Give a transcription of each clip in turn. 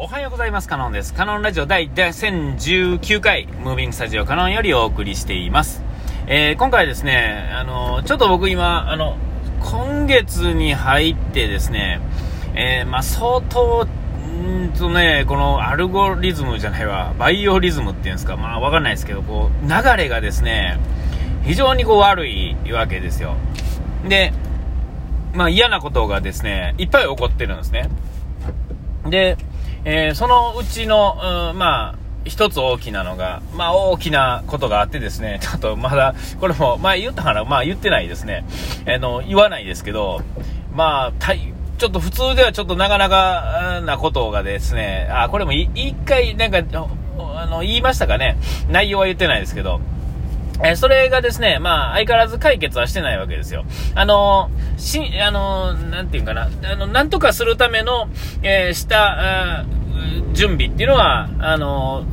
おはようございます。カノンです。カノンラジオ第1019回、ムービングスタジオカノンよりお送りしています。えー今回ですね、あの、ちょっと僕今、あの、今月に入ってですね、えーまあ、相当、んーとね、このアルゴリズムじゃないわ、バイオリズムっていうんですか、まあわかんないですけど、こう、流れがですね、非常にこう悪いわけですよ。で、まあ嫌なことがですね、いっぱい起こってるんですね。で、えーそのうちの、うんまあ、一つ大きなのが、まあ大きなことがあってですね、ちょっとまだ、これも、前言ったかなまあ言ってないですね。あの、言わないですけど、まあ、たいちょっと普通ではちょっとなかなかなことがですね、あ、これもい一回なんか、あの、言いましたかね。内容は言ってないですけど、えそれがですね、まあ、相変わらず解決はしてないわけですよ。あのーし、あのーなんていうかな、あの、なんとかするための、えーした、準備っていうのは、あの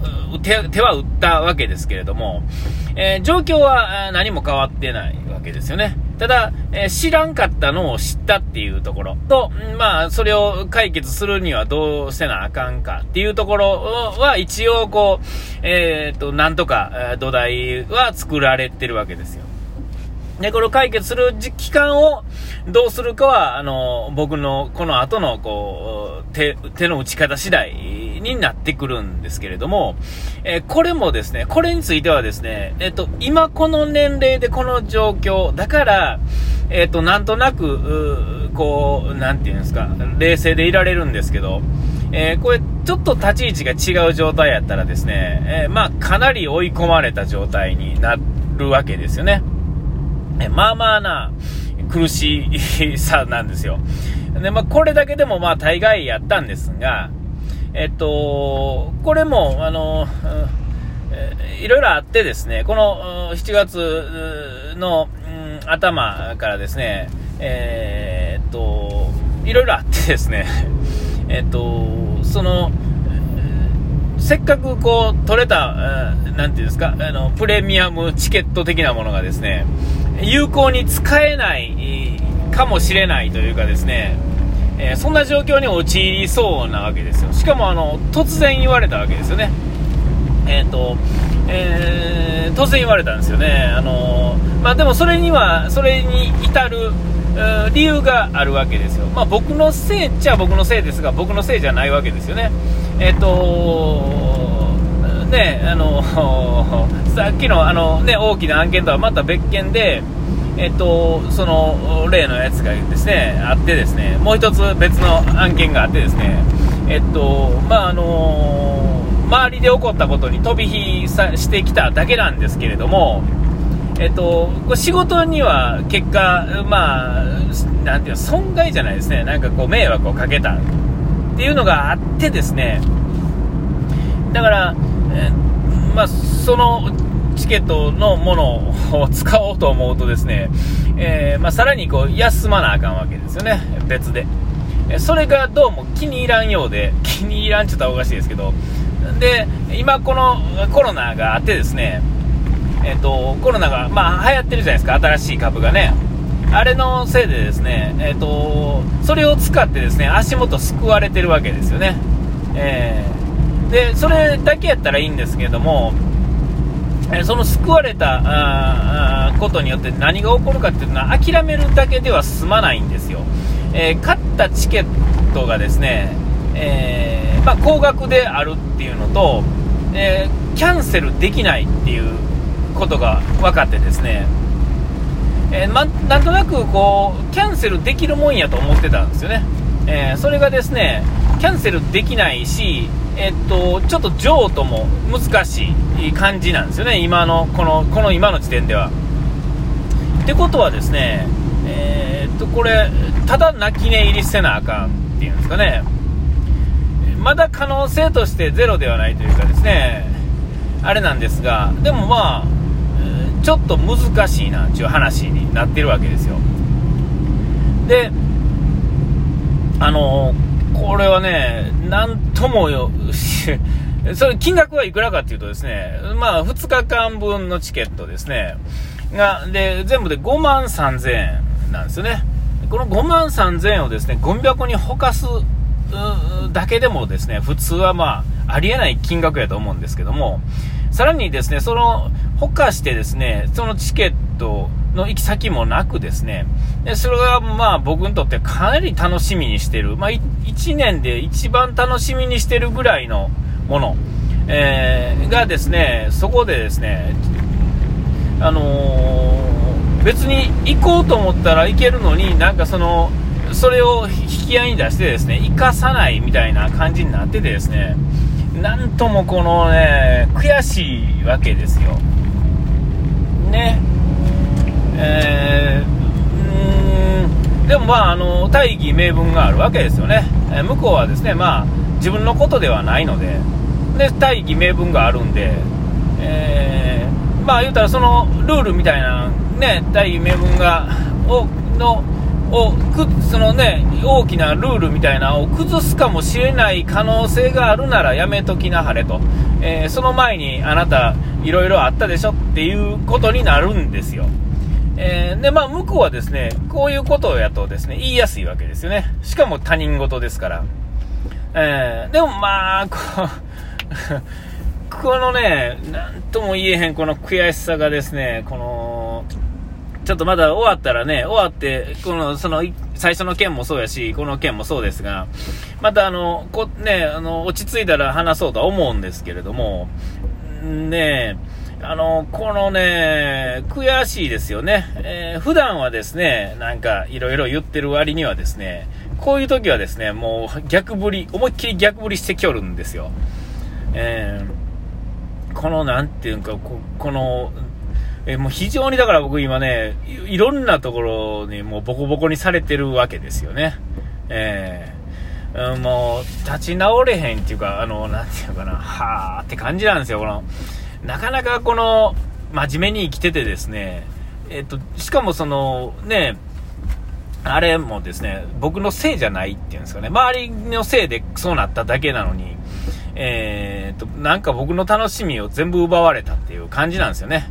手、手は打ったわけですけれども、えー状況は何も変わってないわけですよね。ただ、えー知らんかったのを知ったっていうところと、まあ、それを解決するにはどうせなあかんかっていうところは一応こう、えっ、と、なんとか土台は作られてるわけですよ。で、これを解決する期間をどうするかは、あの、僕のこの後の、こう、手、手の打ち方次第になってくるんですけれども、えーこれもですね、これについてはですね、えっ、と、今この年齢でこの状況、だから、えっ、と、なんとなく、こう、なんていうんですか、冷静でいられるんですけど、えーこれ、ちょっと立ち位置が違う状態やったらですね、えーまあ、かなり追い込まれた状態になるわけですよね。えまあまあな苦しさなんですよ。で、まあこれだけでもまあ大概やったんですが、えっと、これも、あの、うんえーいろいろあってですね、このうん7月うの、うん頭からですね、えーっと、いろいろあってですね、えっと、その、せっかくこう取れた、なんていうんですか、あの、プレミアムチケット的なものがですね、有効に使えないかもしれないというかですね、えーそんな状況に陥りそうなわけですよ。しかもあの、突然言われたわけですよね。えっ、と、えー突然言われたんですよね。あのまあでもそれには、それに至る、理由があるわけですよ。まあ僕のせいっちゃ僕のせいですが、僕のせいじゃないわけですよね。えっ、とね、あの、さっきのあのね、大きな案件とはまた別件で、えっと、その例のやつがですね、あってですね、もう一つ別の案件があってですね、えっと、まあ、あの周りで起こったことに飛び火さしてきただけなんですけれども、えっと、仕事には結果、まあ、なんていう、損害じゃないですね、なんかこう、迷惑をかけたっていうのがあってですね、だから、えまあ、そのチケットのものを使おうと思うとですね、えーまあ、さらにこう休まなあかんわけですよね、別で。それがどうも気に入らんようで、気に入らんって言ったらおかしいですけど、で、今このコロナがあってですね、えっ、と、コロナが、まあ、流行ってるじゃないですか、新しい株がね。あれのせいでですね、えっ、と、それを使ってですね、足元救われてるわけですよね。えーで、それだけやったらいいんですけども、その救われたことによって何が起こるかっていうのは諦めるだけでは済まないんですよ。えー買ったチケットがですね、えーまあ、高額であるっていうのと、えーキャンセルできないっていうことが分かってですね、えま、なんとなくこうキャンセルできるもんやと思ってたんですよね、えそれがですねキャンセルできないし、えっとちょっと譲渡も難しい感じなんですよね、今のこのこの今の時点では。ってことはですね、えーっとこれ、ただ泣き寝入りせなあかんっていうんですかね、まだ可能性としてゼロではないというかですね、あれなんですが、でもまあ、ちょっと難しいなっていう話になってるわけですよ。で、あのこれはね、なんともよ、それ金額はいくらかっていうとですね、まあ2日間分のチケットですね、が、で、全部で5万3000円なんですよね。この5万3000円をですね、ゴミ箱にほかすだけでもですね、普通はまあ、ありえない金額やと思うんですけども、さらにですね、その、ほかしてですね、そのチケットの行き先もなくですね、でそれがまあ僕にとってかなり楽しみにしてる、まあ1年で一番楽しみにしてるぐらいのもの、えー、がですね、そこでですね、あのー、別に行こうと思ったら行けるのに、なんかその、それを引き合いに出してですね、生かさないみたいな感じになっててですね、なんともこのね、悔しいわけですよ。ね。でもまあ、あの、大義名分があるわけですよね。え、向こうはですね、まあ、自分のことではないので、で、大義名分があるんで、えー、まあ言うたらそのルールみたいな、ね、大義名分が、を、の、をくそのね、大きなルールみたいなのを崩すかもしれない可能性があるならやめときなはれと、えー、その前にあなた、いろいろあったでしょっていうことになるんですよ。えー、で、まあ、向こうはですね、こういうことをやとですね、言いやすいわけですよね。しかも他人事ですから。えー、でもまあ、こ このね、なんとも言えへんこの悔しさがですね、この、ちょっとまだ終わったらね、終わって、この、その、最初の件もそうやし、この件もそうですが、またあの、こ、ね、あの、落ち着いたら話そうとは思うんですけれども、ねあの、このね、悔しいですよね。えー、普段はですね、なんかいろいろ言ってる割にはですね、こういう時はですね、もう逆振り、思いっきり逆振りしてきょるんですよ。えー、この、なんていうか、ここの、えー、もう非常にだから僕今ねい、いろんなところにもうボコボコにされてるわけですよね。えー、もう、立ち直れへんっていうか、あの、なんていうかな、はーって感じなんですよ、この、なかなかこの、真面目に生きててですね、えっと、しかもその、ね、あれもですね、僕のせいじゃないっていうんですかね、周りのせいでそうなっただけなのに、えー、っと、なんか僕の楽しみを全部奪われたっていう感じなんですよね。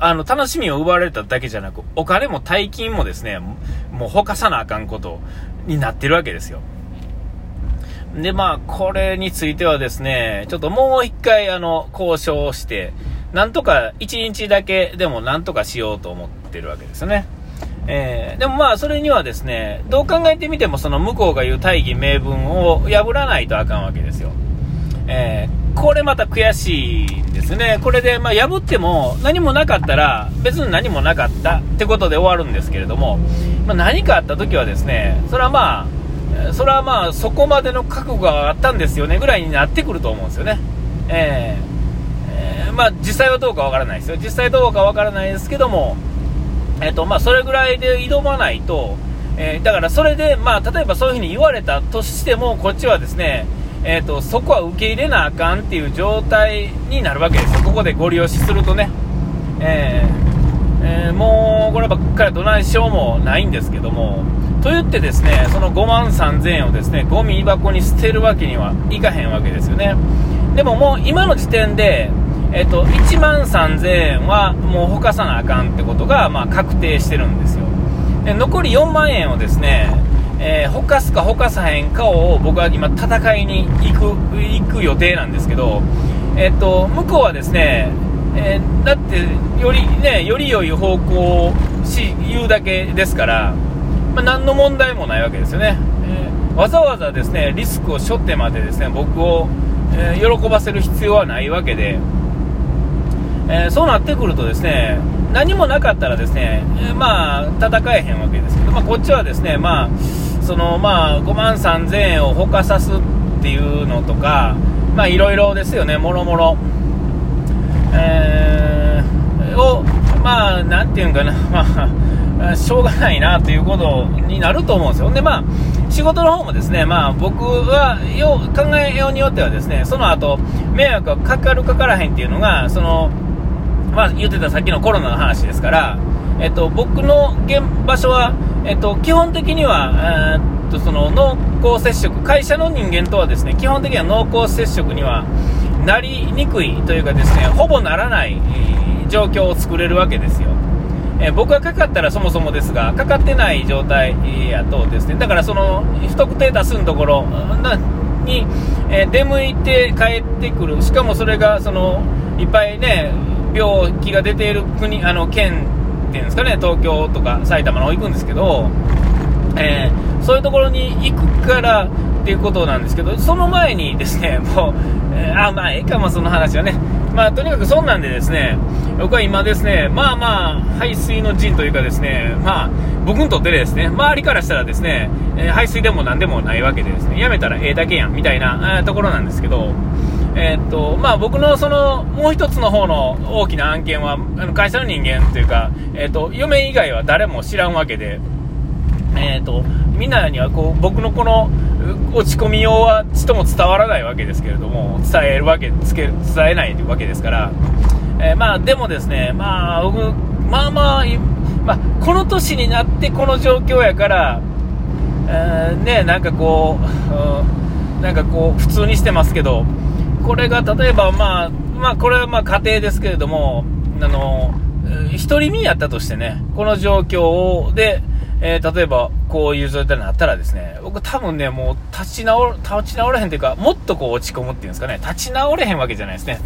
あの、楽しみを奪われただけじゃなく、お金も大金もですね、もうほかさなあかんことになってるわけですよ。で、まあ、これについてはですね、ちょっともう一回、あの、交渉をして、なんとか一日だけでもなんとかしようと思ってるわけですよね。えー、でもまあ、それにはですね、どう考えてみても、その向こうが言う大義名分を破らないとあかんわけですよ。えー、これまた悔しいんですね。これで、まあ、破っても何もなかったら、別に何もなかったってことで終わるんですけれども、まあ、何かあった時はですね、それはまあ、それはまあそこまでの覚悟があったんですよねぐらいになってくると思うんですよね。えー、えー、まあ、実際はどうかわからないですよ。実際どうかわからないですけども、えっ、ー、とまあ、それぐらいで挑まないと、えー、だからそれで、まあ、例えばそういうふうに言われたとしても、こっちはですね、えーと、そこは受け入れなあかんっていう状態になるわけですよ、ここでご利用しするとね。ええー、もうこればっかりどないしようもないんですけども、と言ってですね、その5万3000円をですね、ゴミ箱に捨てるわけにはいかへんわけですよね。でももう今の時点で、えっと、1万3000円はもうほかさなあかんってことが、まあ、確定してるんですよ。で残り4万円をですね、えー、ほかすかほかさへんかを僕は今戦いに行く、行く予定なんですけど、えっと、向こうはですね、えー、だって、よりね、より良い方向を言うだけですから、まあ、何の問題もないわけですよね、えー、わざわざですねリスクを背負ってまでですね僕を、えー、喜ばせる必要はないわけで、えー、そうなってくるとですね何もなかったらですね、えまあ戦えへんわけですけど、まあ、こっちはですねまあそのまあ5万3000円をほかさすっていうのとかまあいろいろですよねもろもろ、えをまあなんていうんかなまあしょうがないなということになると思うんですよ。で、まあ、仕事の方もですね、まあ、僕はよ考えようによってはですね、その後、迷惑がかかるかからへんっていうのが、その、まあ、言ってたさっきのコロナの話ですから、えっと、僕の現場所は、えっと、基本的には、えー、っと、その、濃厚接触、会社の人間とはですね、基本的には濃厚接触にはなりにくいというかですね、ほぼならない状況を作れるわけですよ。え、僕がかかったらそもそもですが、かかってない状態やとですね、だからその不特定多数のところに、え、出向いて帰ってくる、しかもそれがそのいっぱいね、病気が出ている国、あの県っていうんですかね、東京とか埼玉の方行くんですけど、えー、そういうところに行くからっていうことなんですけど、その前にですね、もう、えー、あ、まあ、ええかも、その話はね。まあ、とにかくそんなんでですね、僕は今ですね、まあまあ、排水の陣というかですね、まあ、僕にとってですね、周りからしたらですね、え、排水でも何でもないわけでですね、やめたらええだけやん、みたいな、ところなんですけど、え、っと、まあ僕のその、もう一つの方の大きな案件は、あの会社の人間というか、えっと、嫁以外は誰も知らんわけで、えっと、みんなにはこう、僕のこの、落ち込みようはちとも伝わらないわけですけれども、伝えるわけ、つけ伝えないわけですから、えー、まあでもですね、まあ僕、まあまあ、まあ、この年になってこの状況やから、えー、ね、なんかこう、うん、なんかこう、普通にしてますけど、これが例えば、まあ、まあ、これはまあ家庭ですけれども、あの、独り身やったとしてね、この状況で、えー、例えば、こういう状態になったらですね、僕多分ね、もう立ち直、立ち直れへんというか、もっとこう落ち込むっていうんですかね、立ち直れへんわけじゃないですね。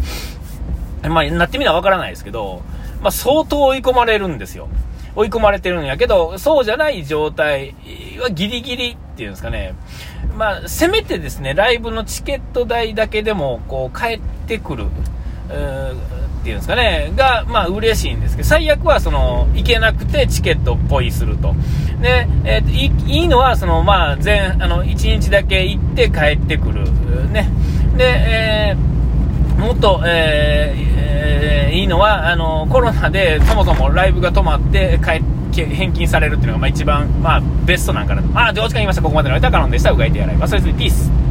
まあ、なってみなわからないですけど、まあ、相当追い込まれるんですよ。追い込まれてるんやけど、そうじゃない状態はギリギリっていうんですかね。まあ、せめてですね、ライブのチケット代だけでも、こう、帰ってくる。っていうんですかね、が、まあ、嬉しいんですけど、最悪は、その、行けなくてチケットっぽいすると。で、えー、いいいのは、その、まあ、全、あの、1日だけ行って帰ってくる。ね。で、えー、もっと、えーえー、いいのは、あの、コロナでそもそもライブが止まって帰返金されるっていうのが、まあ、一番、まあ、ベストなんかなと。あ、で、お時間言いました。ここまでの間、カノンでした。うがいてやらいます。それでピース。